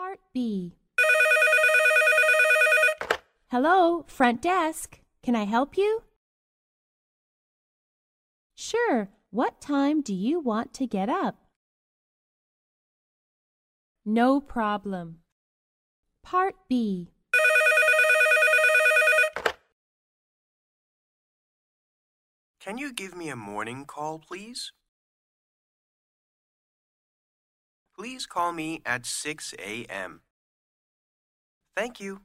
Part B. Hello, front desk. Can I help you? Sure. What time do you want to get up? No problem. Part B. Can you give me a morning call, please? Please call me at 6 a.m. Thank you.